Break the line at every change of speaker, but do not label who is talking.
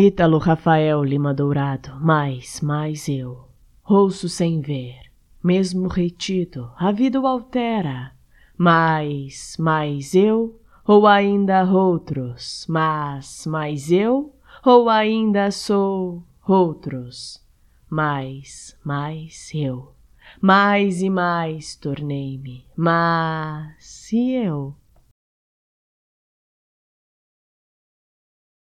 Ítalo Rafael Lima Dourado, mais, mais eu. Ouço sem ver, mesmo retido, a vida o altera. Mais, mais eu, ou ainda outros, mas, mais eu, ou ainda sou outros, mais, mais eu. Mais e mais tornei-me, mas e eu?